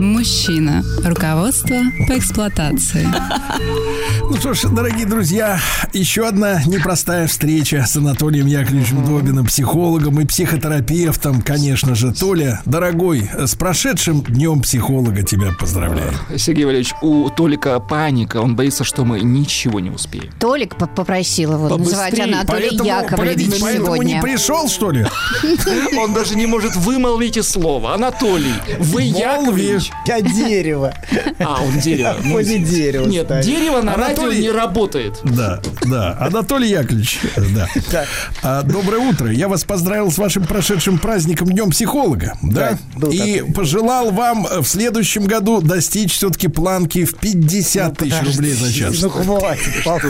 Мужчина. Руководство по эксплуатации. Ну что ж, дорогие друзья, еще одна непростая встреча с Анатолием Яковлевичем Добиным, психологом и психотерапевтом, конечно же. Толя, дорогой, с прошедшим днем психолога тебя поздравляю. Сергей Валерьевич, у Толика паника, он боится, что мы ничего не успеем. Толик по- попросил его называть Побыстрей, Анатолий Поэтому, не пришел, что ли? Он даже не может вымолвить и слово. Анатолий, вы Яковлевич. Я дерево. А, он дерево. Ну, Возле дерева Нет, дерево на радио Анатолий- не работает. Да, да. Анатолий Яковлевич, да. Да. А, доброе утро. Я вас поздравил с вашим прошедшим праздником Днем психолога. Да. И пожелал вам в следующем году достичь все-таки планки в 50 тысяч рублей за час. Ну хватит, папа.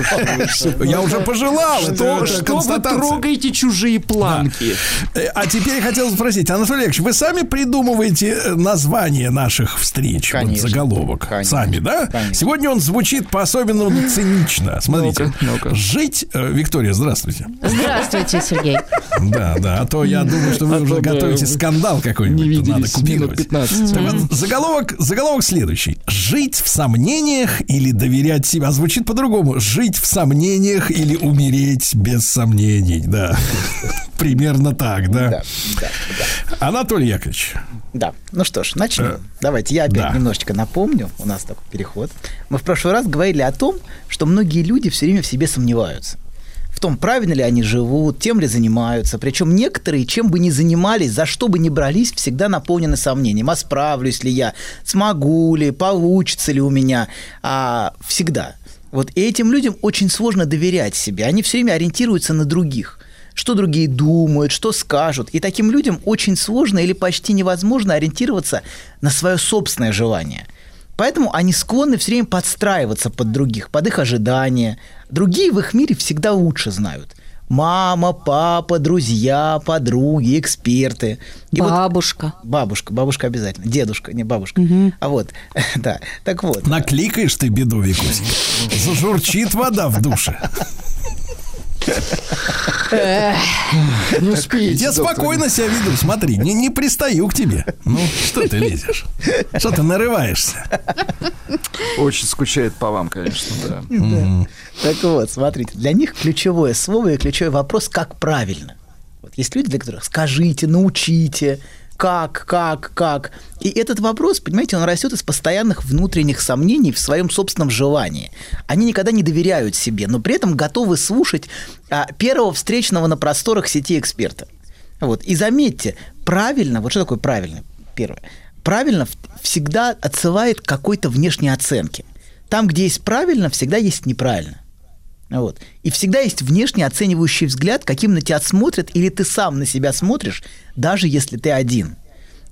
Я уже пожелал. Что, что вы трогаете чужие планки? Э, А теперь я хотел спросить, Анатолий Яковлевич, вы сами придумываете э, название наших встреч, вот Конечно. заголовок, Конечно. сами, да? Конечно. Сегодня он звучит по-особенному цинично. Смотрите, Ну-ка, ну-ка. жить, э, Виктория, здравствуйте. Здравствуйте, Сергей. Да, да, а то я думаю, что вы А уже готовите скандал Не какой-нибудь. тут надо минут купировать. 15. Так вот, заголовок, заголовок следующий. Жить в сомнениях или доверять себе. А звучит по-другому. Жить в сомнениях или умереть без сомнений. Да. Примерно так, да. Да, да, Анатолий Яковлевич. да. Ну что ж, начнем. Э, Давайте я опять да. немножечко напомню. У нас такой переход. Мы в прошлый раз говорили о том, что многие люди все время в себе сомневаются. В том, правильно ли они живут, тем ли занимаются. Причем некоторые, чем бы ни занимались, за что бы ни брались, всегда наполнены сомнением. А справлюсь ли я, смогу ли, получится ли у меня. А, всегда. Вот и этим людям очень сложно доверять себе. Они все время ориентируются на других что другие думают, что скажут. И таким людям очень сложно или почти невозможно ориентироваться на свое собственное желание. Поэтому они склонны все время подстраиваться под других, под их ожидания. Другие в их мире всегда лучше знают. Мама, папа, друзья, подруги, эксперты. И вот Бабушка. бабушка, бабушка обязательно. Дедушка, не бабушка. А вот, да. Так вот. Накликаешь ты беду, Викусик. Зажурчит вода в душе. Не успеете. Я спокойно себя веду. Смотри, не, не пристаю к тебе. Ну, что ты лезешь? Что ты нарываешься? Очень скучает по вам, конечно, да. Да. Так вот, смотрите, для них ключевое слово и ключевой вопрос, как правильно. Вот есть люди, для которых скажите, научите, как, как, как. И этот вопрос, понимаете, он растет из постоянных внутренних сомнений в своем собственном желании. Они никогда не доверяют себе, но при этом готовы слушать а, первого встречного на просторах сети эксперта. Вот. И заметьте, правильно, вот что такое правильно, первое, правильно всегда отсылает к какой-то внешней оценке. Там, где есть правильно, всегда есть неправильно. Вот. И всегда есть внешне оценивающий взгляд, каким на тебя смотрят, или ты сам на себя смотришь, даже если ты один.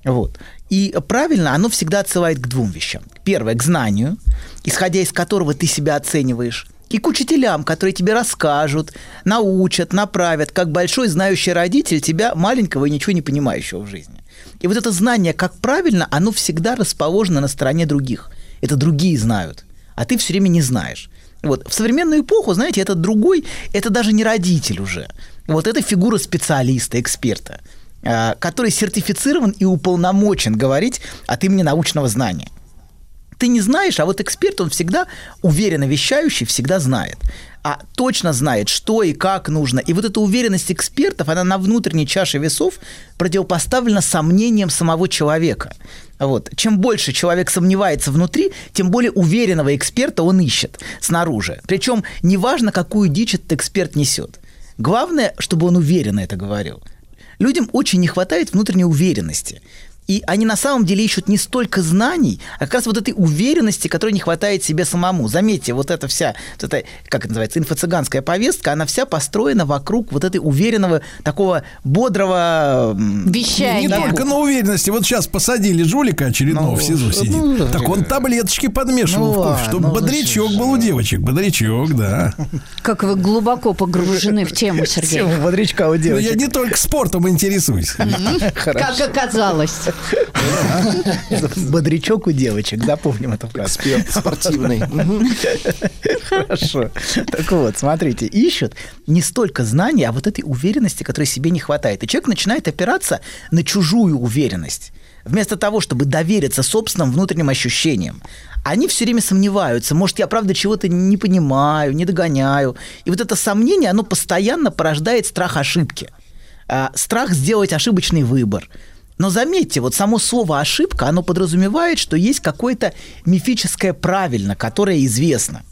Вот. И правильно, оно всегда отсылает к двум вещам. Первое, к знанию, исходя из которого ты себя оцениваешь, и к учителям, которые тебе расскажут, научат, направят, как большой знающий родитель тебя, маленького и ничего не понимающего в жизни. И вот это знание, как правильно, оно всегда расположено на стороне других. Это другие знают, а ты все время не знаешь. Вот. В современную эпоху, знаете, этот другой, это даже не родитель уже. Вот это фигура специалиста, эксперта, а, который сертифицирован и уполномочен говорить от имени научного знания. Ты не знаешь, а вот эксперт, он всегда уверенно вещающий, всегда знает. А точно знает, что и как нужно. И вот эта уверенность экспертов, она на внутренней чаше весов противопоставлена сомнениям самого человека. Вот. Чем больше человек сомневается внутри, тем более уверенного эксперта он ищет снаружи. Причем неважно, какую дичь этот эксперт несет. Главное, чтобы он уверенно это говорил. Людям очень не хватает внутренней уверенности. И они на самом деле ищут не столько знаний, а как раз вот этой уверенности, которой не хватает себе самому. Заметьте, вот эта вся, вот эта, как это называется, инфо-цыганская повестка, она вся построена вокруг вот этой уверенного, такого бодрого... м, Не только на уверенности. Вот сейчас посадили жулика очередного Ну, в СИЗО сидит. ну, так он таблеточки подмешивал Ну в кофе, чтобы ну, бодрячок был у девочек. Бодрячок, да. Как вы глубоко погружены в тему, Сергей. Тема бодрячка у Но Ну, я девочек. не только спортом интересуюсь. Как оказалось. Бодрячок у девочек, запомним эту фразу. Эксперт спортивный. Хорошо. Так вот, смотрите, ищут не столько знаний, а вот этой уверенности, которой себе не хватает. И человек начинает опираться на чужую уверенность. Вместо того, чтобы довериться собственным внутренним ощущениям. Они все время сомневаются. Может, я правда чего-то не понимаю, не догоняю. И вот это сомнение, оно постоянно порождает страх ошибки. А, страх сделать ошибочный выбор. Но заметьте, вот само слово ошибка, оно подразумевает, что есть какое-то мифическое правильно, которое известно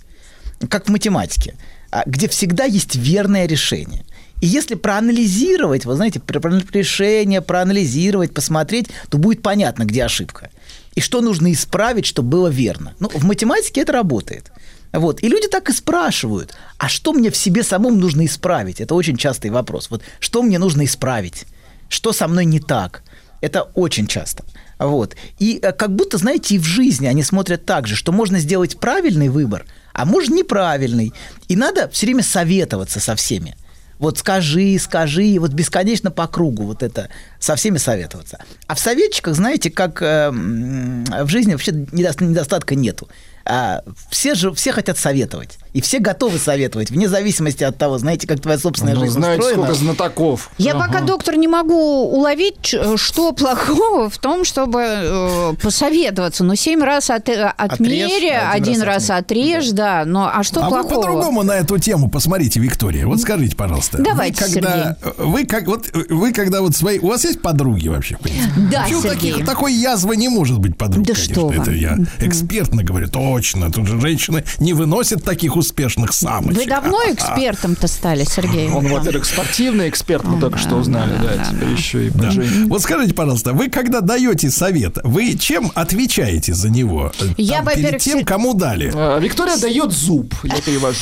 как в математике, а, где всегда есть верное решение. И если проанализировать, вы знаете, про- решение, проанализировать, посмотреть, то будет понятно, где ошибка. И что нужно исправить, чтобы было верно. Ну, в математике это работает. Вот. И люди так и спрашивают, а что мне в себе самому нужно исправить? Это очень частый вопрос. Вот что мне нужно исправить? Что со мной не так? Это очень часто. Вот. И э, как будто, знаете, и в жизни они смотрят так же, что можно сделать правильный выбор, а может неправильный. И надо все время советоваться со всеми. Вот скажи, скажи, и вот бесконечно по кругу вот это, со всеми советоваться. А в советчиках, знаете, как э, в жизни вообще недо- недостатка нету. А, все же все хотят советовать. И все готовы советовать, вне зависимости от того, знаете, как твоя собственная Ну, жизнь знаете, устроена. сколько знатоков. Я пока, доктор, не могу уловить, ч- что плохого в том, чтобы э, посоветоваться. Ну, семь раз от, э, отмери, один один, раз раз отрежь, да. Но а что А вы плохого? по-другому на эту тему посмотрите, Виктория. Вот скажите, пожалуйста. Давайте, вы когда, вы как вот вы когда вот свои, у вас есть подруги вообще? в принципе? Да, Вообще у Сергей. таких такой язвы не может быть подруг. Да конечно. что вы. Это я экспертно говорю, точно. Тут же женщины не выносят таких успешных самочек. Вы давно экспертом-то стали, Сергей? Он, во-первых, спортивный эксперт, мы только что узнали, да, теперь еще и Да. Вот скажите, пожалуйста, вы когда даете совет, вы чем отвечаете за него? Я, во-первых, тем, кому дали. А, Виктория дает зуб, я перевожу.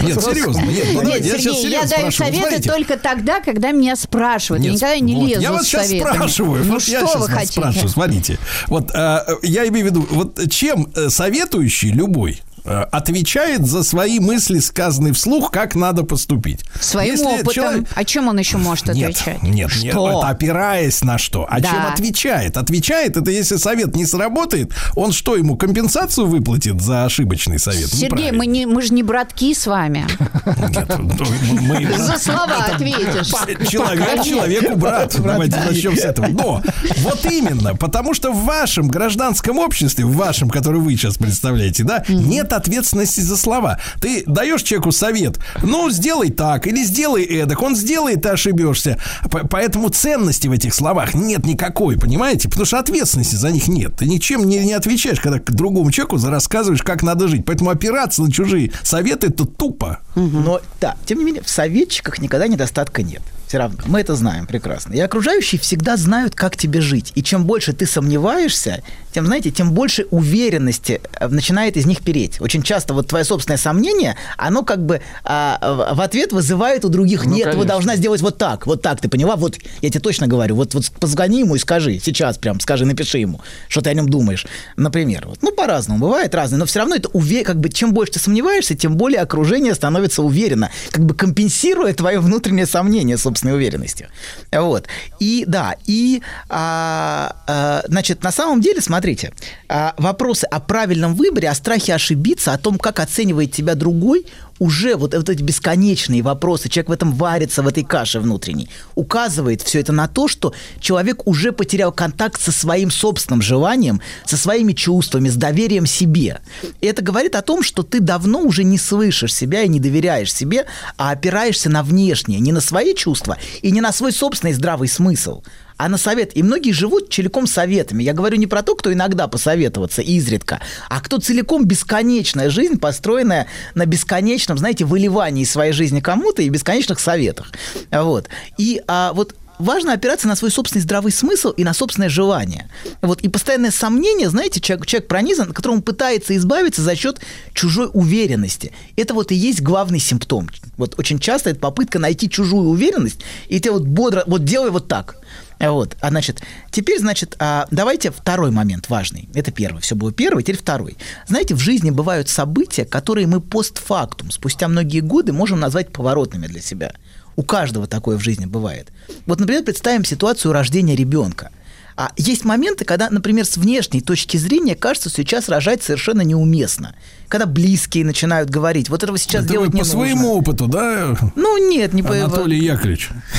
Нет, серьезно, нет, ну, Сергей, я даю советы только тогда, когда меня спрашивают. я никогда не лезу Я вас сейчас спрашиваю. Ну, вот что я сейчас вы хотите? спрашиваю. Смотрите. Вот э, я имею в виду, вот чем э, советующий любой отвечает за свои мысли, сказанные вслух, как надо поступить. Своим Если опытом. человек- О чем он еще может Нет, отвечать? нет, нет, Что? это опираясь на что? А Да. чем отвечает? Отвечает, это если совет не сработает, он что, ему компенсацию выплатит за ошибочный совет? Сергей, мы, не, мы же не братки с вами. Нет, ну, мы- За слова ответишь. Человек человеку брат. Давайте начнем с этого. Но вот именно, потому что в вашем гражданском обществе, в вашем, который вы сейчас представляете, да, нет ответственности за слова. Ты даешь человеку совет, ну, сделай так или сделай эдак, он сделает, ты ошибешься. Поэтому ценности в этих словах нет никакой, понимаете? Потому что ответственности за них нет. Ты ничем не, не отвечаешь, когда к другому человеку рассказываешь, как надо жить. Поэтому опираться на чужие советы это тупо. Но да, тем не менее, в советчиках никогда недостатка нет. Все равно. Мы это знаем прекрасно. И окружающие всегда знают, как тебе жить. И чем больше ты сомневаешься, тем, знаете, тем больше уверенности э, начинает из них переть. Очень часто вот твое собственное сомнение, оно как бы а, в- ответ вызывает у других, Ну, нет, ты конечно. должна сделать вот так, вот так, ты поняла? Вот я тебе точно говорю, вот, вот позвони ему и скажи, сейчас прям скажи, напиши ему, что ты о нем думаешь. Например, вот. ну, по-разному, бывает разное, но все равно это уве- как бы, чем больше ты сомневаешься, тем более окружение становится уверенно, как бы компенсируя твое внутреннее сомнение собственной уверенностью. Вот. И да, и, а, а, значит, на самом деле, смотрите, а, вопросы о правильном выборе, о страхе ошибиться, о том, как оценивает тебя другой, уже вот, вот эти бесконечные вопросы, человек в этом варится, в этой каше внутренней, указывает все это на то, что человек уже потерял контакт со своим собственным желанием, со своими чувствами, с доверием себе. И это говорит о том, что ты давно уже не слышишь себя и не доверяешь себе, а опираешься на внешнее, не на свои чувства и не на свой собственный здравый смысл, а на совет. И многие живут целиком советами. Я говорю не про то, кто иногда посоветоваться, изредка, а кто целиком бесконечная жизнь, построенная на бесконечном, знаете, выливании своей жизни кому-то и бесконечных советах. Вот. И а, вот важно опираться на свой собственный здравый смысл и на собственное желание. Вот. И постоянное сомнение, знаете, человек, человек пронизан, которому пытается избавиться за счет чужой уверенности. Это вот и есть главный симптом. Вот очень часто это попытка найти чужую уверенность, и ты вот бодро, вот делай вот так. Вот, а значит, теперь, значит, а, давайте второй момент важный. Это первый, все было первый, теперь второй. Знаете, в жизни бывают события, которые мы постфактум, спустя многие годы, можем назвать поворотными для себя. У каждого такое в жизни бывает. Вот, например, представим ситуацию рождения ребенка. А есть моменты, когда, например, с внешней точки зрения кажется, что сейчас рожать совершенно неуместно. Когда близкие начинают говорить, вот этого сейчас Это делать не по нужно. своему опыту, да, Ну, нет, не по... Анатолий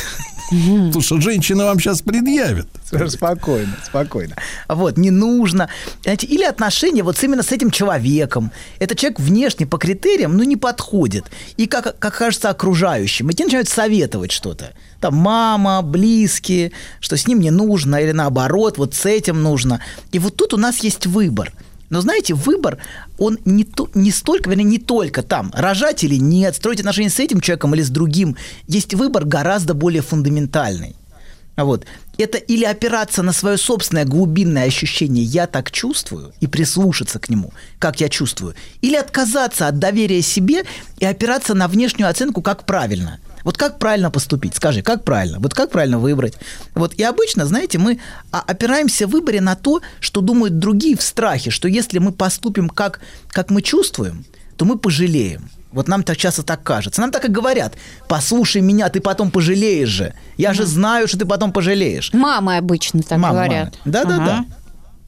Яковлевич? Потому что женщина вам сейчас предъявит. Спокойно, спокойно. Вот, не нужно. Знаете, или отношения вот именно с этим человеком. Этот человек внешне по критериям, ну, не подходит. И, как, как кажется, окружающим. И те начинают советовать что-то. Там мама, близкие, что с ним не нужно, или наоборот, вот с этим нужно. И вот тут у нас есть выбор. Но знаете, выбор, он не, то, не столько, вернее, не только там, рожать или нет, строить отношения с этим человеком или с другим. Есть выбор гораздо более фундаментальный. Вот. Это или опираться на свое собственное глубинное ощущение «я так чувствую» и прислушаться к нему, как я чувствую, или отказаться от доверия себе и опираться на внешнюю оценку «как правильно». Вот как правильно поступить? Скажи, как правильно? Вот как правильно выбрать? Вот и обычно, знаете, мы а, опираемся в выборе на то, что думают другие в страхе, что если мы поступим как, как мы чувствуем, то мы пожалеем. Вот нам так часто так кажется. Нам так и говорят. Послушай меня, ты потом пожалеешь же. Я же знаю, что ты потом пожалеешь. Мамы обычно так Мама, говорят. Да, да, Ага. да.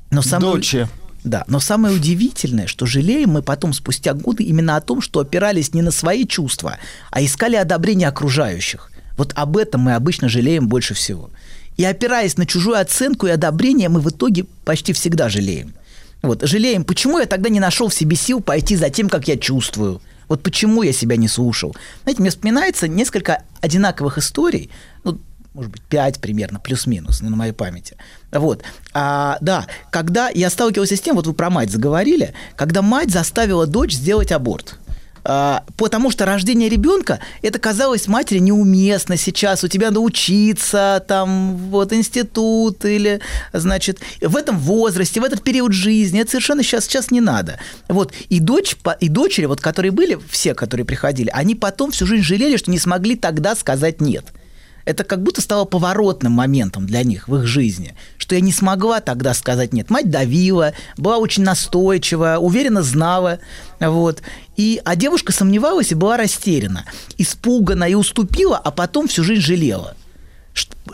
Но самое, Дочи. Да, но самое удивительное, что жалеем мы потом спустя годы именно о том, что опирались не на свои чувства, а искали одобрение окружающих. Вот об этом мы обычно жалеем больше всего. И опираясь на чужую оценку и одобрение, мы в итоге почти всегда жалеем. Вот, жалеем, почему я тогда не нашел в себе сил пойти за тем, как я чувствую. Вот почему я себя не слушал. Знаете, мне вспоминается несколько одинаковых историй, ну, может быть, пять примерно, плюс-минус, ну, на моей памяти. Вот. А, да, когда я сталкивался с тем, вот вы про мать заговорили, когда мать заставила дочь сделать аборт. А, потому что рождение ребенка это казалось матери неуместно сейчас. У тебя надо учиться, там, вот, институт или, значит, в этом возрасте, в этот период жизни. Это совершенно сейчас, сейчас не надо. Вот. И, дочь, и дочери, вот, которые были, все, которые приходили, они потом всю жизнь жалели, что не смогли тогда сказать «нет». Это как будто стало поворотным моментом для них в их жизни, что я не смогла тогда сказать нет. Мать давила, была очень настойчива, уверенно знала, вот. И, а девушка сомневалась и была растеряна, испугана и уступила, а потом всю жизнь жалела.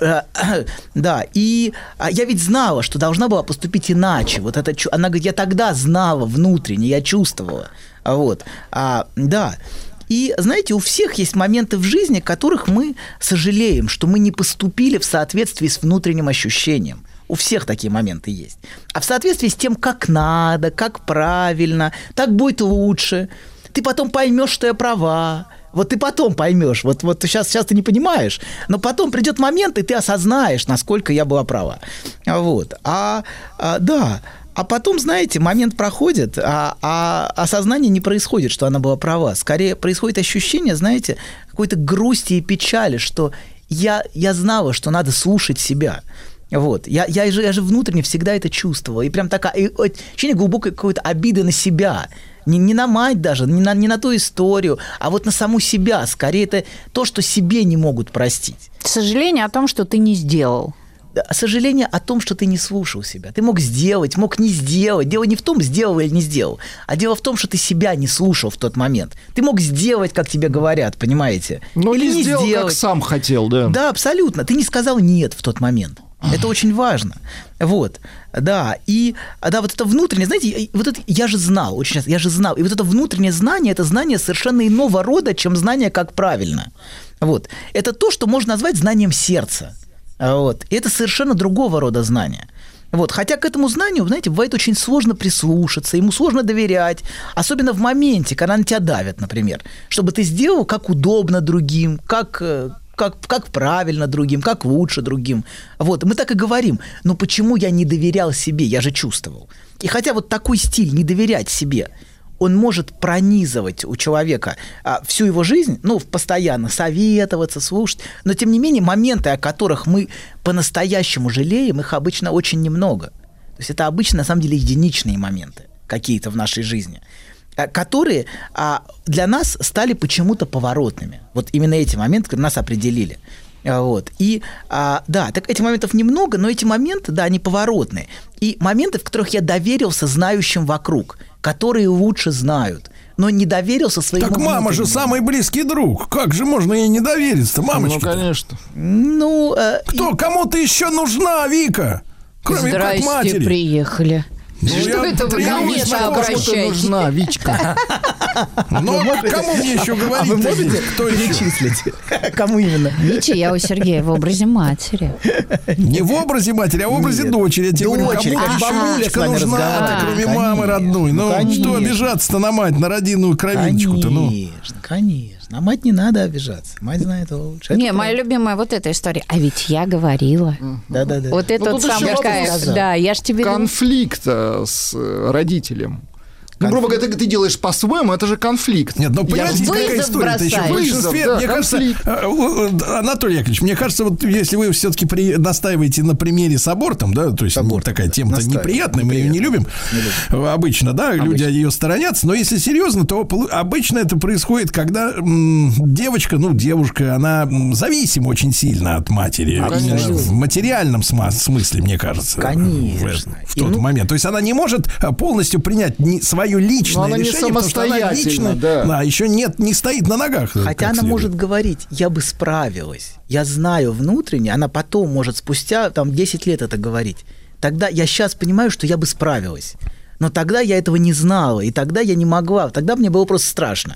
Э, Да, и а я ведь знала, что должна была поступить иначе. Вот это, она говорит, я тогда знала внутренне, я чувствовала. Вот, а, да. И, знаете, у всех есть моменты в жизни, которых мы сожалеем, что мы не поступили в соответствии с внутренним ощущением. У всех такие моменты есть. А в соответствии с тем, как надо, как правильно, так будет лучше. Ты потом поймешь, что я права. Вот ты потом поймешь. Вот, вот сейчас, сейчас ты не понимаешь. Но потом придет момент, и ты осознаешь, насколько я была права. Вот. А, а, да. А потом, знаете, момент проходит, а, а осознание не происходит, что она была права. Скорее происходит ощущение, знаете, какой-то грусти и печали, что я, я знала, что надо слушать себя. Вот. Я, я, же, я же внутренне всегда это чувствовала. И прям такая и ощущение глубокой какой-то обиды на себя. Не, не на мать даже, не на, не на ту историю, а вот на саму себя. Скорее, это то, что себе не могут простить. Сожаление о том, что ты не сделал. Сожаление о том, что ты не слушал себя. Ты мог сделать, мог не сделать. Дело не в том, сделал или не сделал, а дело в том, что ты себя не слушал в тот момент. Ты мог сделать, как тебе говорят, понимаете? Но или не сделал, как сам хотел, да. Да, абсолютно. Ты не сказал нет в тот момент. Это очень важно. Вот, да, и, да, вот это внутреннее, знаете, вот это я же знал, очень часто, я же знал, и вот это внутреннее знание, это знание совершенно иного рода, чем знание, как правильно. Вот, это то, что можно назвать знанием сердца. А Вот, и это совершенно другого рода знание. Вот. Хотя к этому знанию, знаете, бывает очень сложно прислушаться, ему сложно доверять, особенно в моменте, когда на тебя давят, например, чтобы ты сделал как удобно другим, как, э, как, как правильно другим, как лучше другим. Вот, мы так и говорим, но почему я не доверял себе, я же чувствовал. И хотя вот такой стиль, не доверять себе, он может пронизывать у человека а, всю его жизнь, ну, постоянно советоваться, слушать, но тем не менее моменты, о которых мы по-настоящему жалеем, их обычно очень немного. То есть это обычно, на самом деле, единичные моменты какие-то в нашей жизни а, которые а, для нас стали почему-то поворотными. Вот именно эти моменты, нас определили. А, Вот. И а, да, так этих моментов немного, но эти моменты, да, они поворотные. И моменты, в которых я доверился знающим вокруг, которые лучше знают, но не доверился своему Так мама же самый близкий друг. Как же можно ей не довериться-то, Ну, мамочка? конечно. Ну, э, Кто? Кому ты еще нужна, Вика? Кроме как Здрасте, матери. приехали. Ну, Что я это вы ко тренируюсь мне на так ком-то обращаетесь? нужна, Вичка. Ну, кому мне еще а говорить? вы можете Кто перечислить? Кому именно? Видите, я у Сергея в образе матери. Не в образе матери, а в образе дочери. Я тебе говорю, Дочери, вами нужна, кроме Конечно. мамы родной. Ну, Конечно. что обижаться-то на мать, на родину кровиночку-то? Ну. Конечно, конечно. На мать не надо обижаться. Мать знает лучше. Это Не, моя любимая вот эта история. А ведь я говорила. Да-да-да. Вот это Ну, вот еще самое вопрос. кайф. Да, я ж тебе... Конфликт э, с э, родителем. Ну, грубо говоря, ты, ты делаешь по-своему, это же конфликт. Нет, ну Я понимаете, же- какая Вызов история-то еще в большинстве, Вызов, мне да, кажется, конфликт. э, э, Анатолий Яковлевич, мне кажется, вот если вы все-таки настаиваете на примере с абортом, да, то есть ну, абортом, такая да, тема-то настаиваю, неприятная, мы ее не любим, э, обычно, да, люди ее сторонятся, но если серьезно, то обычно это происходит, когда м, девочка, ну, девушка, она зависима очень сильно от матери, именно конечно. в материальном смысле, мне кажется. Конечно. В, в И тот ну- момент. То есть она не может полностью принять ни- свое личное Но она не решение, потому что она лично, да. еще нет, не стоит на ногах. Хотя она следует. может говорить, я бы справилась. Я знаю внутренне, она потом может спустя там 10 лет это говорить. Тогда я сейчас понимаю, что я бы справилась. Но тогда я этого не знала, и тогда я не могла. Тогда мне было просто страшно.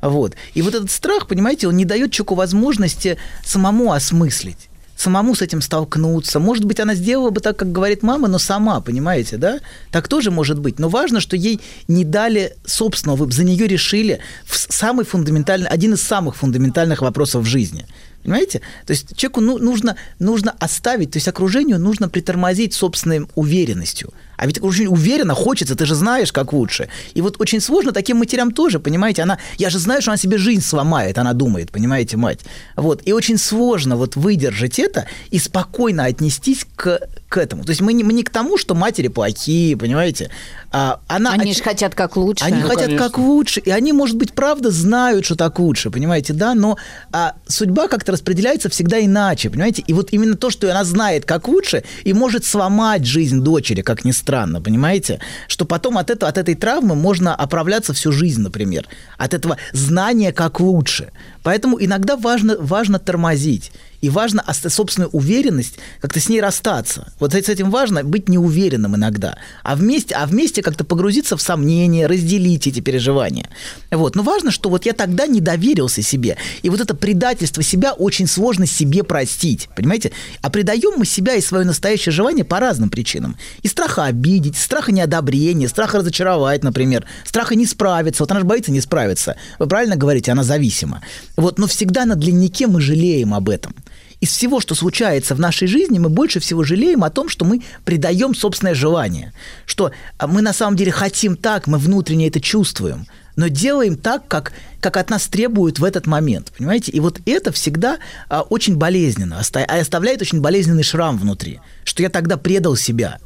Вот. И вот этот страх, понимаете, он не дает человеку возможности самому осмыслить самому с этим столкнуться. Может быть, она сделала бы так, как говорит мама, но сама, понимаете, да? Так тоже может быть. Но важно, что ей не дали собственного выбора, за нее решили в самый фундаментальный, один из самых фундаментальных вопросов в жизни. Понимаете? То есть человеку ну, нужно, нужно оставить, то есть окружению нужно притормозить собственной уверенностью. А ведь окружение уверенно хочется, ты же знаешь, как лучше. И вот очень сложно таким матерям тоже, понимаете, она, я же знаю, что она себе жизнь сломает, она думает, понимаете, мать. Вот, и очень сложно вот выдержать это и спокойно отнестись к, к этому. То есть мы не, мы не к тому, что матери плохие, понимаете. А, она Они оч- же хотят как лучше. они хотят конечно. как лучше, и они, может быть, правда знают, что так лучше, понимаете, да, но а, судьба как-то распределяется всегда иначе, понимаете, и вот именно то, что она знает, как лучше, и может сломать жизнь дочери, как ни странно, понимаете, что потом от, этого, от этой травмы можно оправляться всю жизнь, например, от этого знания, как лучше. Поэтому иногда важно, важно тормозить. И важно собственную уверенность как-то с ней расстаться. Вот с этим важно быть неуверенным иногда. А вместе, а вместе как-то погрузиться в сомнения, разделить эти переживания. Вот. Но важно, что вот я тогда не доверился себе. И вот это предательство себя очень сложно себе простить. Понимаете? А предаем мы себя и свое настоящее желание по разным причинам. И страха обидеть, страха неодобрения, страха разочаровать, например, страха не справиться. Вот она же боится не справиться. Вы правильно говорите, она зависима. Вот, но всегда на длиннике мы жалеем об этом. Из всего, что случается в нашей жизни, мы больше всего жалеем о том, что мы предаем собственное желание. Что а, мы на самом деле хотим так, мы внутренне это чувствуем, но делаем так, как, как от нас требуют в этот момент. Понимаете? И вот это всегда а, очень болезненно, оста- а оставляет очень болезненный шрам внутри, что я тогда предал себя.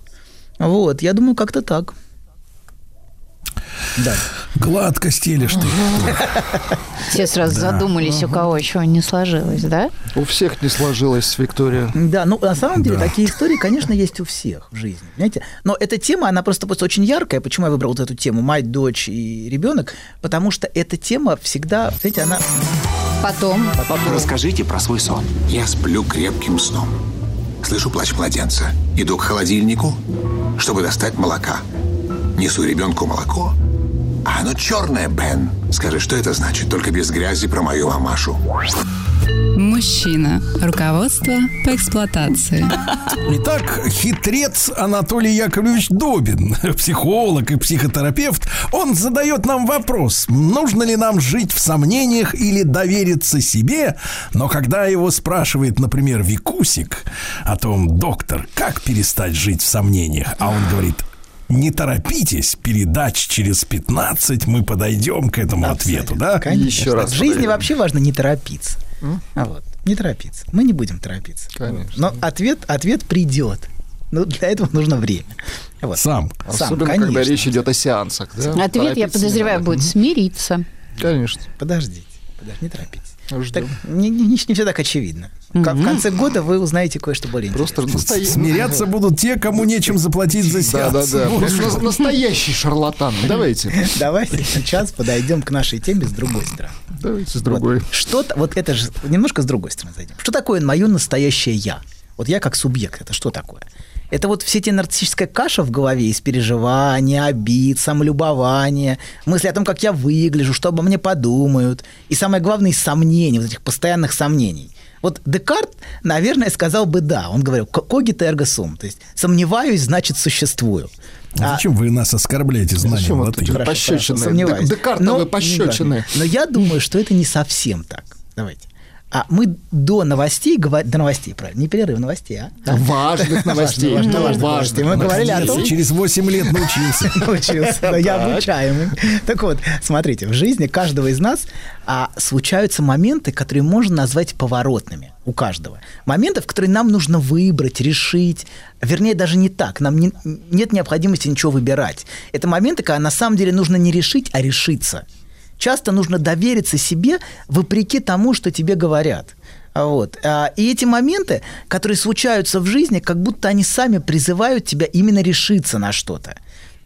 Вот, я думаю, как-то так. Да. Гладко стелишь ты. Все сразу задумались, у кого еще не сложилось, да? У всех не сложилось, Виктория. Да, ну на самом деле такие истории, конечно, есть у всех в жизни, понимаете? Но эта тема, она просто, просто очень яркая. Почему я выбрал вот эту тему мать, дочь и ребенок? Потому что эта тема всегда, знаете, она Потом. Расскажите про свой сон. Я сплю крепким сном. Слышу плач младенца. Иду к холодильнику, чтобы достать молока. Несу ребенку молоко. А оно черное, Бен. Скажи, что это значит? Только без грязи про мою мамашу. Мужчина. Руководство по эксплуатации. Итак, хитрец Анатолий Яковлевич Добин, психолог и психотерапевт, он задает нам вопрос, нужно ли нам жить в сомнениях или довериться себе, но когда его спрашивает, например, Викусик о том, доктор, как перестать жить в сомнениях, а он говорит, не торопитесь, передач через 15 мы подойдем к этому ответу, да? Конечно. Еще раз В жизни подойдем. вообще важно не торопиться. А вот, не торопиться. Мы не будем торопиться. Конечно. Но ответ, ответ придет. Но для этого нужно время. Вот. Сам. Сам, Особенно, конечно. когда речь идет о сеансах. Да? Ответ, я Торопиться подозреваю, будет смириться. Конечно. Подождите, подождите, не торопитесь. Ждем. Так, не, не, не все так очевидно. Ка- В конце года вы узнаете кое-что более Просто интересное. Смиряться будут те, кому нечем заплатить за Да, да, сеанс. да. Просто что. на- Настоящий шарлатан. Давайте. Давайте сейчас подойдем к нашей теме с другой стороны. Давайте с другой. Вот, что-то, вот это же немножко с другой стороны зайдем. Что такое мое настоящее я? Вот я как субъект, это что такое? Это вот все эти нарциссическая каша в голове из переживания, обид, самолюбования, мысли о том, как я выгляжу, что обо мне подумают. И самое главное, из сомнений, вот этих постоянных сомнений. Вот Декарт, наверное, сказал бы да. Он говорил «когито эрго сум», то есть «сомневаюсь, значит, существую». А Зачем вы нас оскорбляете знанием Зачем вот латыни? эти Хорошо, пощечины? хорошо, сомневаюсь. Дек- Декартовы Но- пощечины. да. Но я думаю, что это не совсем так. Давайте. А мы до новостей говорили... До новостей, правильно. Не перерыв новостей, а? Да. Важных новостей. Важно, важных. важно. Мы говорили о том, Через 8 лет научился. научился, я обучаемый. Так вот, смотрите, в жизни каждого из нас а, случаются моменты, которые можно назвать поворотными у каждого. Моментов, которые нам нужно выбрать, решить. Вернее, даже не так. Нам не- нет необходимости ничего выбирать. Это моменты, когда на самом деле нужно не решить, а решиться. Часто нужно довериться себе вопреки тому, что тебе говорят. А Вот. А, И эти моменты, которые случаются в жизни, как будто они сами призывают тебя именно решиться на что-то.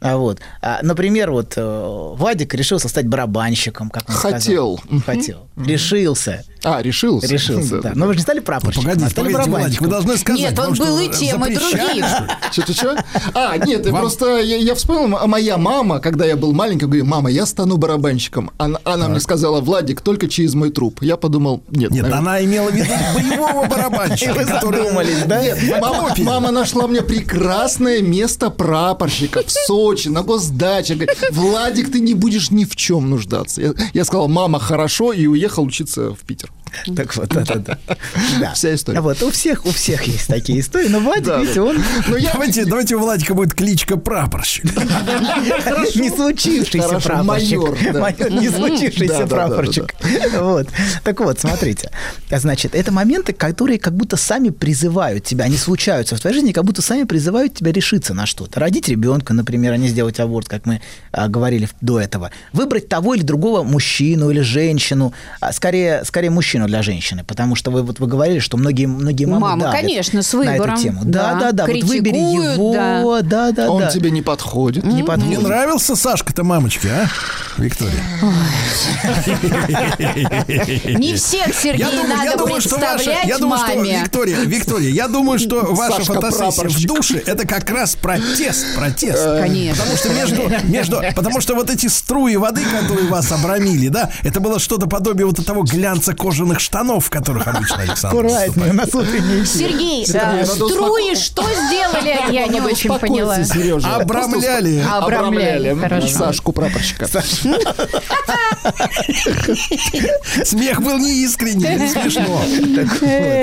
А Вот. Например, вот э, Вадик решился стать барабанщиком, как он сказал. Хотел. Хотел. Решился. А, решился. Решился, да. Но вы же не стали прапорщиком, а Погодите, стали погодите, Владик, вы должны сказать. Нет, он потому был что и тем, и другим. Что-что-что? А, нет, Вам- просто я, я вспомнил, моя мама, когда я был маленький, говорит, мама, я стану барабанщиком. Она, она мне сказала, Владик, только через мой труп. Я подумал, нет. Нет, наверное. она имела в виду боевого барабанщика, Вы который... задумались, да? Нет, мама, мама нашла мне прекрасное место прапорщика в Сочи, на госдаче. Говорит, Владик, ты не будешь ни в чем нуждаться. Я, я сказал, мама, хорошо, и уехал учиться в Питер. Так вот, да, да, да. Да. Вся история. Вот, у всех, у всех есть такие истории. Но Вадик, Да, видите, он я... Давайте, давайте у Владика будет кличка прапорщик. не случившийся прапорщик. майор, не случившийся прапорщик. Вот. Так вот, смотрите. Значит, это моменты, которые как будто сами призывают тебя, они случаются в твоей жизни, как будто сами призывают тебя решиться на что-то. Родить ребенка, например, а не сделать аборт, как мы а, говорили до этого. Выбрать того или другого мужчину или женщину. А, скорее, скорее мужчину для женщины, потому что вы, вот вы говорили, что многие, многие мамы Мамы, давят конечно, с на выбором. эту тему. Да, Да, да, да. Вот выбери критикуют, его. Да, да, Он да. тебе не подходит. не подходит. Не нравился Сашка-то мамочке, а, Виктория? Не всех, Сергей, надо представлять я думаю, что маме. Виктория, Виктория, я думаю, что ваша фотосессия в душе это как раз протест, протест. Конечно. Потому что между, между, потому что вот эти струи воды, которые вас обрамили, да, это было что-то подобие вот того глянца кожаных штанов, в которых обычно Александр Аккуратнее. Сергей, а, надо струи что сделали? Я не очень поняла. Сережа. Обрамляли. Обрамляли, хорошо. Сашку прапорщика. Смех был неискренний, не смешно.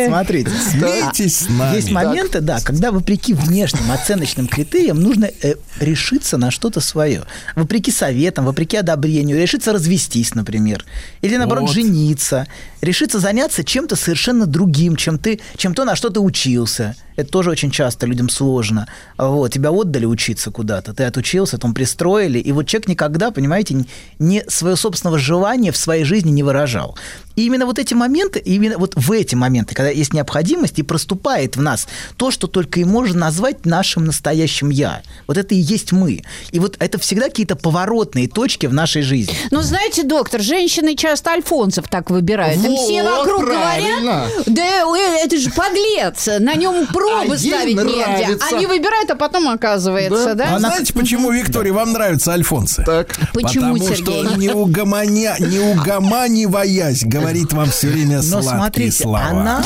Смотрите. Смейтесь с нами. Есть моменты, да, когда вопреки внешним оценочным критериям нужно э, решиться на что-то свое. Вопреки советам, вопреки одобрению, решиться развестись, например. Или, наоборот, жениться. Решиться заняться чем-то совершенно другим, чем ты, чем то, на что ты учился. Это тоже очень часто людям сложно. Вот, тебя отдали учиться куда-то, ты отучился, там пристроили, и вот человек никогда, понимаете, не свое собственного желания в своей жизни не выражал. И именно вот эти моменты, именно вот в эти моменты, когда есть необходимость, и проступает в нас то, что только и можно назвать нашим настоящим «я». Вот это и есть мы. И вот это всегда какие-то поворотные точки в нашей жизни. Ну, знаете, доктор, женщины часто альфонсов так выбирают. Им все вокруг правильно. говорят, да э, это же подлец, на нем пробы А ставить негде. Они выбирают, а потом оказывается, да? А знаете, почему, Виктория, вам нравятся альфонсы? Так. Почему, Потому что Сергей? он не, угомоня, не угоманиваясь, говорит вам все время Но сладкие смотрите, слова. она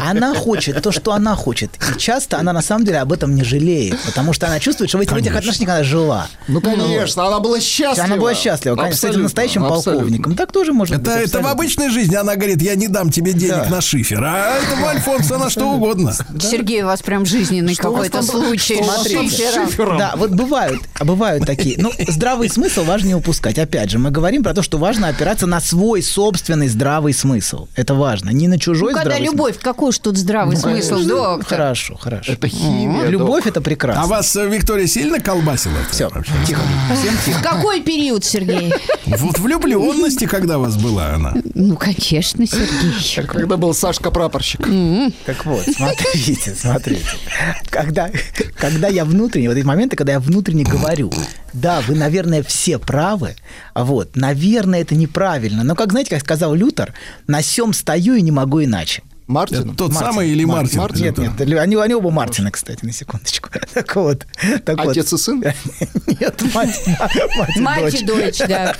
Она хочет то, что она хочет. И часто она на самом деле об этом не жалеет, потому что она чувствует, что в этих, в этих отношениях она жила. Ну, конечно, она была счастлива. Она была счастлива, конечно, с этим Абсолютно, настоящим абсолютно. полковником. Так тоже может Это, быть. это в абсолютно. обычной жизни она говорит, я не дам тебе денег Да. на шифер, а это Альфонса на что угодно. Сергей, у вас прям жизненный какой-то случай. что у вас с там с шифером. шифером? Да, вот бывают, а бывают такие. Ну, здравый смысл важно не упускать. Опять же, мы говорим про то, что важно опираться на свой собственный здравый смысл. Это важно. Не на чужой Ну, когда здравый любовь, какой ж тут здравый смысл. смысл, Ну, доктор? Хорошо, хорошо. Это химия. Любовь это прекрасно. А вас э, Виктория сильно колбасила? Все, тихо, всем В тихо. какой период, Сергей? Вот влюбленности, когда у вас была она. Ну, конечно, Сергей. Когда был Сашка прапорщик. Так вот, смотрите, смотрите. Когда, когда я внутренне, вот эти моменты, когда я внутренне говорю, да, вы, наверное, все правы, а вот, наверное, это неправильно, но, как знаете, как сказал Лютер, на сем стою и не могу иначе. Мартин. Это тот Мартин. самый или Мар- Мартин? Мартин. Нет, нет, они, они оба Мартины, кстати, на секундочку. Так вот. Так вот. Отец и сын? Нет, мать, мать и Мать дочь. и дочь, да.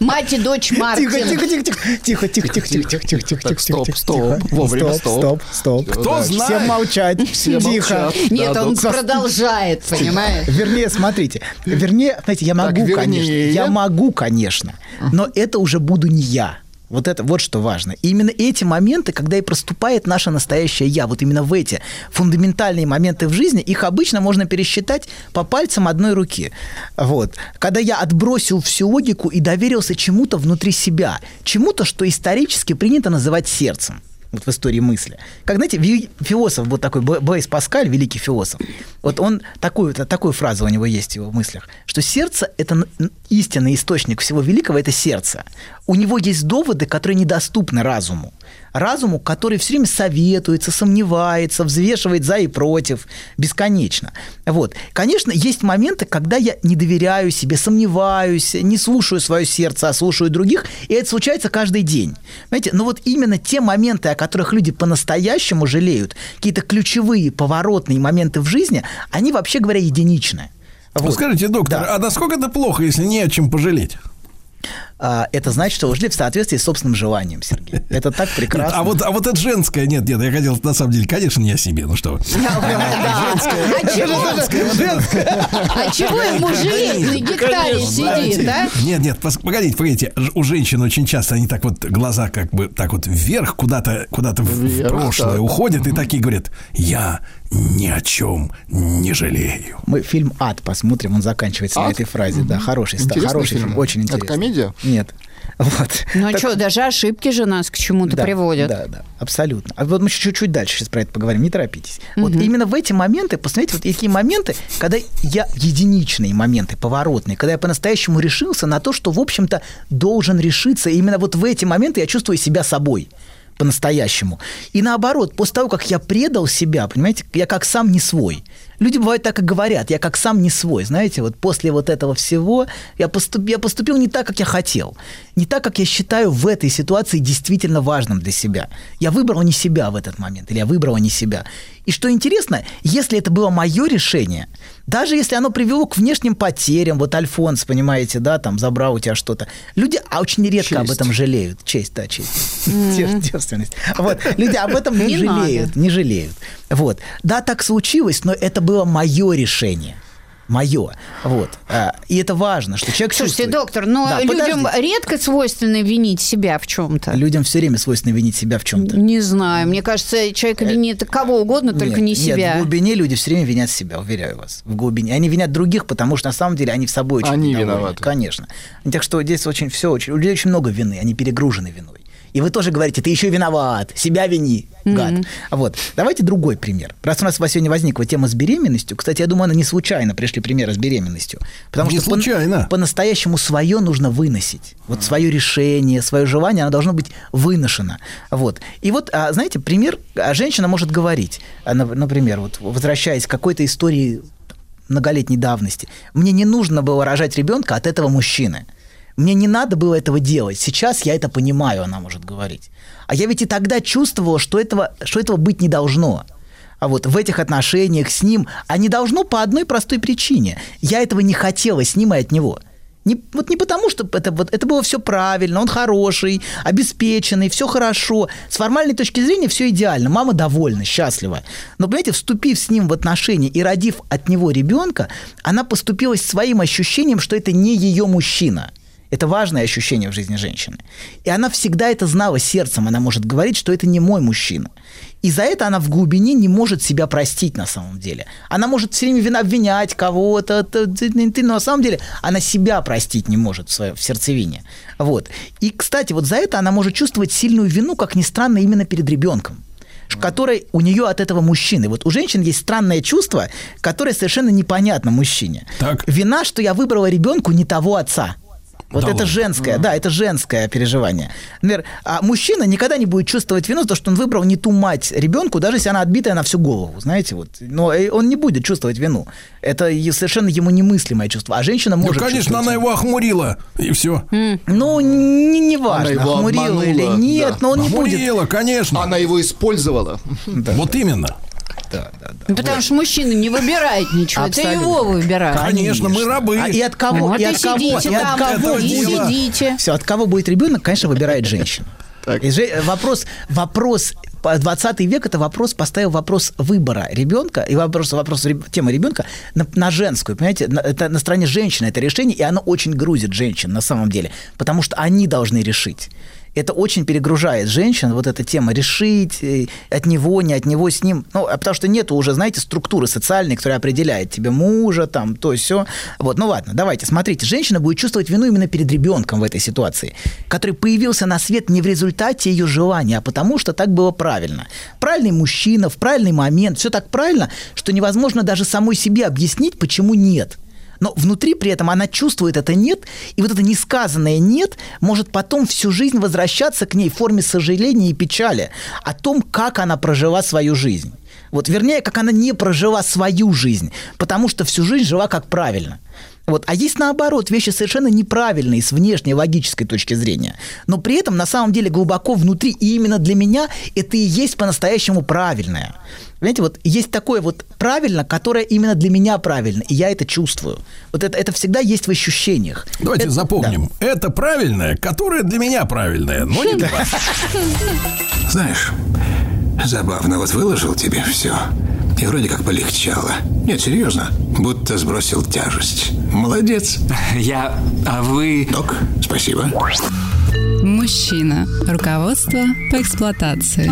Мать и дочь Тихо, Мартин. тихо, тихо, тихо, тихо, тихо, тихо, тихо, тихо, тихо, тихо, тихо, стоп, тихо, стоп, тихо. вовремя, стоп, стоп. стоп, стоп. Кто знает? Всем молчать, Все тихо. молчат. Нет, Да, он продолжает, понимаешь? Вернее, смотрите, вернее, знаете, я могу, конечно, я могу, конечно, но это уже буду не я. Вот это вот что важно. И именно эти моменты, когда и проступает наше настоящее я, вот именно в эти фундаментальные моменты в жизни, их обычно можно пересчитать по пальцам одной руки. Вот. Когда я отбросил всю логику и доверился чему-то внутри себя, чему-то, что исторически принято называть сердцем вот в истории мысли. Как, знаете, философ был такой, Блейс Паскаль, великий философ, вот он, такую, та- такую фразу у него есть в его мыслях, что сердце – это истинный источник всего великого, это сердце. У него есть доводы, которые недоступны разуму. Разуму, который все время советуется, сомневается, взвешивает за и против, бесконечно. Вот. Конечно, есть моменты, когда я не доверяю себе, сомневаюсь, не слушаю свое сердце, а слушаю других, и это случается каждый день. Понимаете, но вот именно те моменты, о которых люди по-настоящему жалеют, какие-то ключевые, поворотные моменты в жизни, они, вообще говоря, единичны. Ну, Вот. скажите, доктор, Да. а насколько это плохо, если не о чем пожалеть? А, это значит, что вы жили в соответствии с собственным желанием, Сергей. Это так Нет, прекрасно. а вот, а вот это женское, нет, нет, я хотел, на самом деле, конечно, не о себе, ну что вы. А чего? А чего ему жалеть? На гектаре сидит, а? Нет, нет, погодите, погодите. У женщин очень часто они так вот глаза как бы так вот вверх куда-то куда-то в- прошлое уходят и такие говорят: я ни о чем не жалею. Мы фильм «Ад» посмотрим, он заканчивается на «Ад»? этой фразе. Да, хороший, Интересный хороший фильм. фильм, очень Это интересный. комедия? Нет. Вот. Ну Так- что, даже ошибки же нас к чему-то Да, приводят. Да, да, абсолютно. А вот мы чуть-чуть дальше сейчас про это поговорим, не торопитесь. Вот именно в эти моменты, посмотрите, вот такие моменты, когда я единичные моменты, поворотные, когда я по-настоящему решился на то, что, в общем-то, должен решиться. И именно вот в эти моменты я чувствую себя собой по-настоящему. И наоборот, после того, как я предал себя, понимаете, я как сам не свой. Люди бывают так и говорят, я как сам не свой, знаете, вот после вот этого всего я, поступ, я поступил не так, как я хотел, не так, как я считаю в этой ситуации действительно важным для себя. Я выбрал не себя в этот момент, или я выбрала не себя. И что интересно, если это было мое решение, даже если оно привело к внешним потерям, вот Альфонс, понимаете, да, там забрал у тебя что-то, люди а очень редко об Честь. этом жалеют. Честь, да, честь. Дев- Девственность. Вот. Люди об этом не Не жалеют. надо. Не жалеют. Вот. Да, так случилось, но это было мое решение. Мое. Вот. А, И это важно, что человек Слушайте, чувствует. доктор, но Да, людям подождите. редко свойственно винить себя в чем-то. Людям все время свойственно винить себя в чем-то. Не знаю, мне кажется, человек винит кого угодно, только не Нет, себя. в глубине люди все время винят себя, уверяю вас. В глубине. Они винят других, потому что на самом деле они в собой очень Они недовольны. виноваты. Конечно. Так что здесь очень все очень. У людей очень много вины, они перегружены виной. И вы тоже говорите, ты еще виноват, себя вини, гад. Вот. Давайте другой пример. Раз у нас сегодня возникла тема с беременностью, кстати, я думаю, она не случайно пришли примеры с беременностью. Потому Не что по- случайно. по-настоящему свое нужно выносить. Вот свое решение, свое желание, оно должно быть выношено. Вот. И вот, а, знаете, пример, а, женщина может говорить, а, нап- например, вот возвращаясь к какой-то истории многолетней давности, мне не нужно было рожать ребенка от этого мужчины. Мне не надо было этого делать. Сейчас я это понимаю, она может говорить. А я ведь и тогда чувствовала, что этого, что этого быть не должно. А вот в этих отношениях с ним, а не должно по одной простой причине. Я этого не хотела с ним и от него. Не, вот не потому, что это, вот, это было все правильно, он хороший, обеспеченный, все хорошо. С формальной точки зрения все идеально. Мама довольна, счастлива. Но, понимаете, вступив с ним в отношения и родив от него ребенка, она поступилась своим ощущением, что это не ее мужчина. Это важное ощущение в жизни женщины. И она всегда это знала сердцем. Она может говорить, что это не мой мужчина. И за это она в глубине не может себя простить на самом деле. Она может все время вина обвинять кого-то, но на самом деле она себя простить не может в, своей, в сердцевине. Вот. И, кстати, вот за это она может чувствовать сильную вину, как ни странно, именно перед ребенком которой у нее от этого мужчины. Вот у женщин есть странное чувство, которое совершенно непонятно мужчине. Так. Вина, что я выбрала ребенку не того отца. Вот Да это ладно? женское, да, это женское переживание. Например, а мужчина никогда не будет чувствовать вину за то, что он выбрал не ту мать ребенку, даже если она отбитая на всю голову, знаете, вот. Но э, он не будет чувствовать вину. Это совершенно ему немыслимое чувство. А женщина Ну, может конечно, чувствовать она вину. его охмурила, и все. Ну, не, не важно, Она его охмурила или обманула, нет, да. но он не будет. Охмурила, конечно. Она его использовала. Вот именно. Да, да, да. Ну, Потому что мужчина не выбирает ничего, Абсолютно. это его выбирает. Конечно, мы рабы. А и от кого? Вот и и от кого? сидите и от кого? и сидите. Все, от кого будет ребенок, конечно, выбирает женщина. И же- вопрос, вопрос, по- 20 век это вопрос, поставил вопрос выбора ребенка и вопрос, вопрос темы ребенка на, на женскую, понимаете, на, это на стороне женщины это решение, и оно очень грузит женщин на самом деле, потому что они должны решить. Это очень перегружает женщин, вот эта тема решить, э, от него, не от него, с ним. Ну, а потому что нету уже, знаете, структуры социальной, которая определяет тебе мужа, там, то все. Вот, ну ладно, давайте, смотрите, женщина будет чувствовать вину именно перед ребенком в этой ситуации, который появился на свет не в результате ее желания, а потому что так было правильно. Правильный мужчина, в правильный момент, все так правильно, что невозможно даже самой себе объяснить, почему нет. Но внутри при этом она чувствует это нет, и вот это несказанное нет может потом всю жизнь возвращаться к ней в форме сожаления и печали о том, как она прожила свою жизнь. Вот, вернее, как она не прожила свою жизнь, потому что всю жизнь жила как правильно. Вот. А есть наоборот вещи совершенно неправильные с внешней логической точки зрения. Но при этом на самом деле глубоко внутри, и именно для меня это и есть по-настоящему правильное. Понимаете, вот есть такое вот правильно, которое именно для меня правильно, и я это чувствую. Вот это, это всегда есть в ощущениях. Давайте Это- запомним. Это правильное, которое для меня правильное, но не для вас. Знаешь, забавно, вот выложил тебе все. И вроде как полегчало. Нет, серьезно. Будто сбросил тяжесть. Молодец. Я... А вы... Док, спасибо. Мужчина. Руководство по эксплуатации.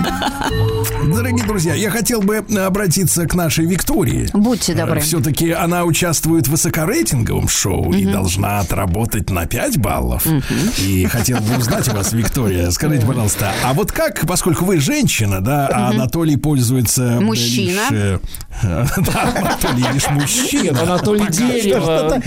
Дорогие друзья, я хотел бы обратиться к нашей Виктории. Будьте добры. Все-таки она участвует в высокорейтинговом шоу и должна отработать на 5 баллов. И хотел бы узнать у вас, Виктория, скажите, пожалуйста, а вот как, поскольку вы женщина, да, а Анатолий пользуется... Мужчина. лишь, э, Да, Анатолий лишь мужчина. Анатолий Дерево.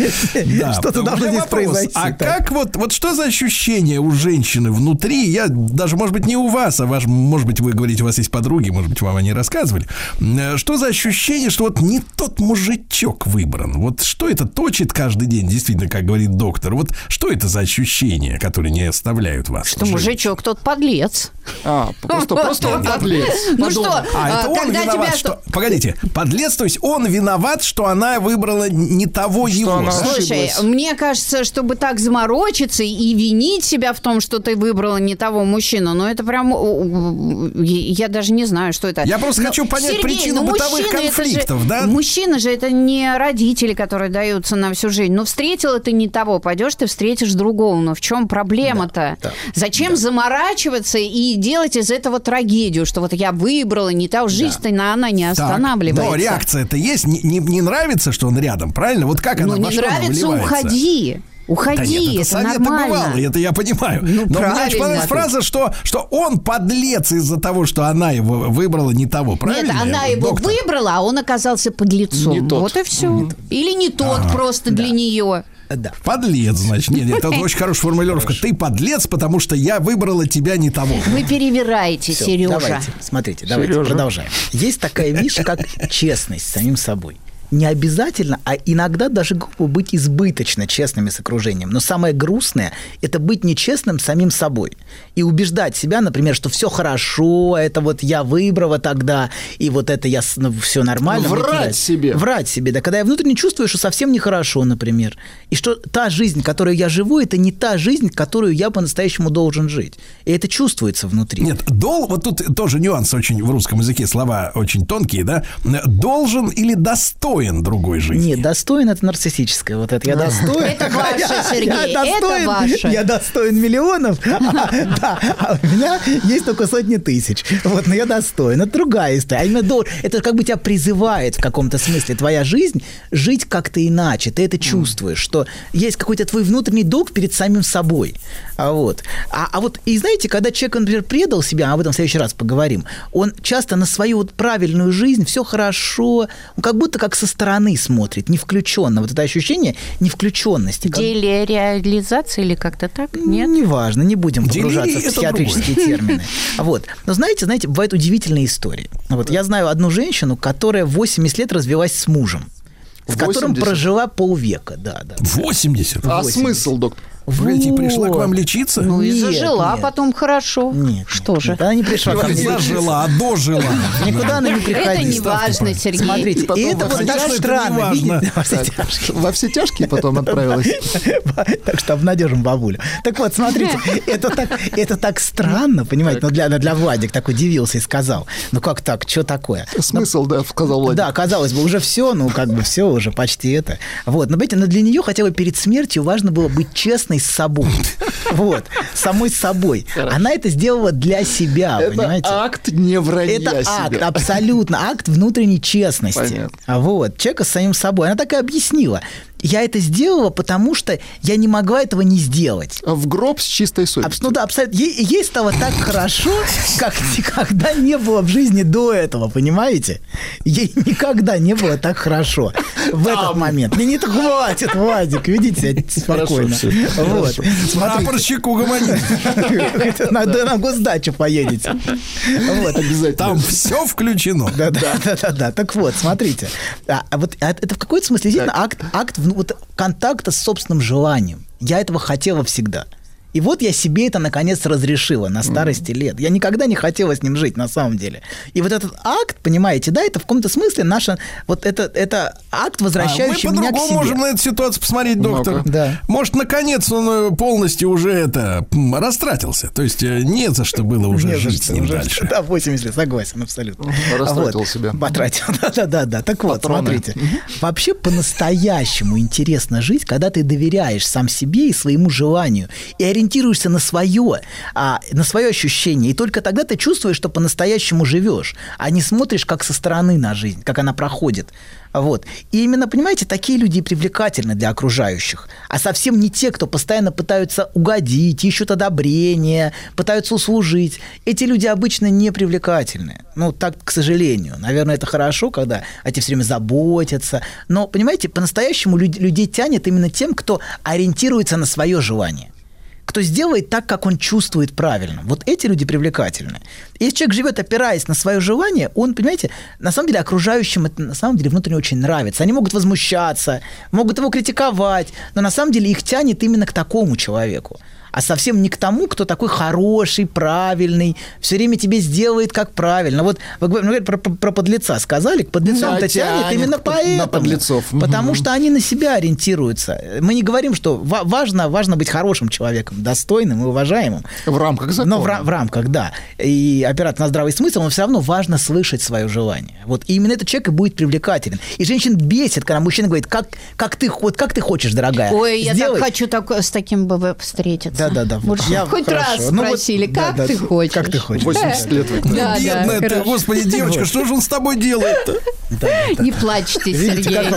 Что-то должно здесь произойти, А как вот, вот что за ощущение у женщины внутри? Я даже, может быть, не у вас, а ваш, может быть, вы говорите, у вас есть подруги, может быть, вам они рассказывали. Э, Что за ощущение, что вот не тот мужичок выбран? Вот что это точит каждый день, действительно, как говорит доктор? Вот что это за ощущения, которые не оставляют вас? Что жить? мужичок тот подлец. А, просто, просто он подлец. Ну что, А, а, это он когда виноват, тебя... что... Погодите, подлец, то есть он виноват, что она выбрала не того его. Слушай, мне кажется, чтобы так заморочиться и винить себя в том, что ты выбрала не того мужчину, ну это прям... Я даже не знаю, что это. Я просто Но, хочу понять Сергей, причину ну бытовых это же- конфликтов, да? Мужчина же это не родители, которые даются на всю жизнь. Ну встретила ты не того, пойдешь ты встретишь другого. Но в чем проблема-то? Зачем заморачиваться и делать из этого трагедию, что вот я выбрала не того, жизнь-то на она не Так, останавливается. Но реакция-то есть. Не, не- не нравится, что он рядом, правильно? Вот как она Ну, не нравится, выливается? Уходи. Да нет, это, это совет нормально. бывало, это я понимаю. Ну, Но мне очень понравилась фраза, что, что он подлец из-за того, что она его выбрала не того, правильно? Нет, она его доктор? выбрала, а он оказался подлецом. Не тот. Вот и все. Или не тот просто для нее. Да. Подлец, значит. Нет, нет, это очень хорошая формулировка. Ты подлец, потому что я выбрала тебя не того. Вы перевираете, Сережа. Давайте, смотрите, давайте продолжаем. Есть такая вещь, как честность с самим собой. Не обязательно, а иногда даже глупо быть избыточно честными с окружением. Но самое грустное – это быть нечестным самим собой. И убеждать себя, например, что все хорошо, это вот я выбрала тогда, и вот это я, ну, все нормально. мне Врать себе. Врать себе, да. Когда я внутренне чувствую, что совсем нехорошо, например. И что та жизнь, которую я живу, это не та жизнь, которую я по-настоящему должен жить. И это чувствуется внутри. Нет, дол, вот тут тоже нюанс очень в русском языке, слова очень тонкие, да? Должен или достоин другой жизни? Нет, достоин это нарциссическое. Вот это я достоин. Это ваше, Сергей, я это достоин- ваше. Я достоин миллионов, а, да, а у меня есть только сотни тысяч. Вот, но я достоин. Это другая история. А именно это как бы тебя призывает в каком-то смысле твоя жизнь жить как-то иначе. Ты это чувствуешь, что есть какой-то твой внутренний долг перед самим собой. А вот. А, а вот, и знаете, когда человек, например, предал себя, об этом в следующий раз поговорим, он часто на свою вот правильную жизнь, все хорошо, он как будто как со стороны смотрит, не включенно. Вот это ощущение невключенности. как- Делереализация или как-то так? Нет? Неважно, не будем погружаться в психиатрические термины. Вот. Но знаете, знаете, бывают удивительные истории. Вот я знаю одну женщину, которая 80 лет развелась с мужем, с которым 80? прожила полвека, да, да. 80. А 80. смысл, доктор? Погодите, пришла к вам лечиться? Ну и Нет, зажила, нет. потом хорошо. Нет. Что нет, же? нет, Она не пришла ко Не мне. зажила, а дожила. Никуда она не приходила. Это не важно, Сергей. Смотрите, потом и это вот это странно? Во все тяжкие. Потом отправилась. Так что обнадежим бабулю. Так вот, смотрите, это так, это так странно, понимаете? Но для, для Владик так удивился и сказал, ну как так, что такое? Смысл, да, сказал Владимир. Да, казалось бы, уже все, ну как бы все уже почти это. Вот, но, видите, но для нее хотя бы перед смертью важно было быть честной с собой. Вот, самой собой. Она это сделала для себя, понимаете? акт не вранья Это акт, абсолютно, акт внутренней честности. Вот, человека с самим собой. Она так и объяснила. Я это сделала, потому что я не могла этого не сделать. В гроб с чистой Абс- совестью. Ну да, абсолютно. Ей, ей стало так хорошо, как никогда не было в жизни до этого, понимаете? Ей никогда не было так хорошо в этот момент. Не, не так хватит, Владик, ведите себя спокойно. всё, Вот. Смотрите, Прапорщик угомонись. на, на госдачу поедете. Вот. Обязательно. Там все включено. Да, да, да, да, да. Так вот, смотрите. А, а вот а это в какой-то смысле действительно акт, акт ну, вот, контакта с собственным желанием. Я этого хотела всегда. И вот я себе это наконец разрешила на старости лет. Я никогда не хотела с ним жить, на самом деле. И вот этот акт, понимаете, да, это в каком-то смысле наша, вот это, это акт, А возвращающий мы меня к по-другому себе. можем на эту ситуацию посмотреть, доктор. Ну-ка. Да. Может, наконец он э, полностью уже это растратился. То есть э, не за что было уже Не жить что, с ним уже дальше. Да, 80 лет, согласен, абсолютно. Растратил Вот. себя. Потратил, да-да-да. Так вот, смотрите. Вообще по-настоящему интересно жить, когда ты доверяешь сам себе и своему желанию, и ориентируешься на свое, а, на свое ощущение. И только тогда ты чувствуешь, что по-настоящему живешь, а не смотришь как со стороны на жизнь, как она проходит. Вот. И именно, понимаете, такие люди привлекательны для окружающих, а совсем не те, кто постоянно пытаются угодить, ищут одобрения, пытаются услужить. Эти люди обычно не привлекательны. Ну, так, к сожалению. Наверное, это хорошо, когда тебе все время заботятся. Но, понимаете, по-настоящему люд- людей тянет именно тем, кто ориентируется на свое желание кто сделает так, как он чувствует правильно. Вот эти люди привлекательны. Если человек живет, опираясь на свое желание, он, понимаете, на самом деле окружающим это на самом деле внутренне очень нравится. Они могут возмущаться, могут его критиковать, но на самом деле их тянет именно к такому человеку. А совсем не к тому, кто такой хороший, правильный, все время тебе сделает как правильно. Вот вы говорите, ну, про, про- про подлеца сказали, к подлецам-то Да, тянет тянет именно под- на поэтому. подлецов. Потому Мгм. что они на себя ориентируются. Мы не говорим, что ва- важно, важно быть хорошим человеком, достойным и уважаемым. В рамках закона. Но в, ра- в рамках, да. И опираться на здравый смысл, но все равно важно слышать свое желание. Вот и именно этот человек и будет привлекателен. И женщин бесит, когда мужчина говорит, как, как, ты, вот как ты хочешь, дорогая. Ой, я сделай». так хочу так, с таким БВ встретиться. Да-да-да. Вот Я- хоть хорошо. раз Ну вот, спросили, как да-да, ты хочешь? Как ты хочешь. 80 лет. Да, да, Бедная ты, хорошо. господи, девочка, что же он с тобой делает-то? Не плачьте, Видите, Сергей.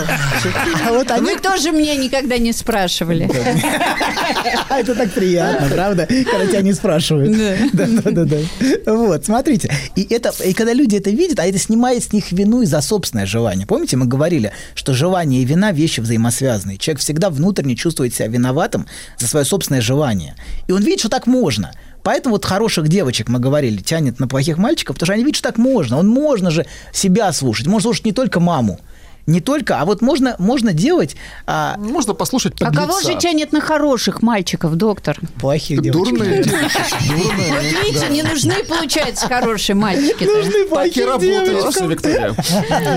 А вот они Вы тоже меня никогда не спрашивали. Это так приятно, правда? Когда тебя не спрашивают. Да, да, да, да. Вот, смотрите. И, это, и когда люди это видят, а это снимает с них вину и за собственное желание. Помните, мы говорили, что желание и вина – вещи взаимосвязанные. Человек всегда внутренне чувствует себя виноватым за свое собственное желание. И он видит, что так можно. Поэтому вот хороших девочек, мы говорили, тянет на плохих мальчиков, потому что они видят, что так можно. Он можно же себя слушать. Можно слушать не только маму. Не только, а вот можно, можно делать а, Можно послушать А подлеца. кого же тянет на хороших мальчиков, доктор? плохих девочек. Дурные Вот видите, не нужны, получается, хорошие мальчики. Нужны плохие девочки.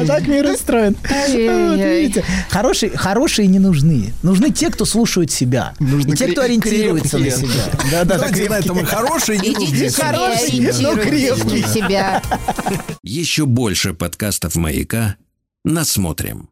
Так мир устроен. Хорошие, хорошие не нужны. Нужны те, кто слушают себя. И те, кто ориентируется на крепкие. себя. Да, да, да, хорошие, не Идите нужны. себе, Хороший, но на себя. Еще больше подкастов «Маяка» насмотрим.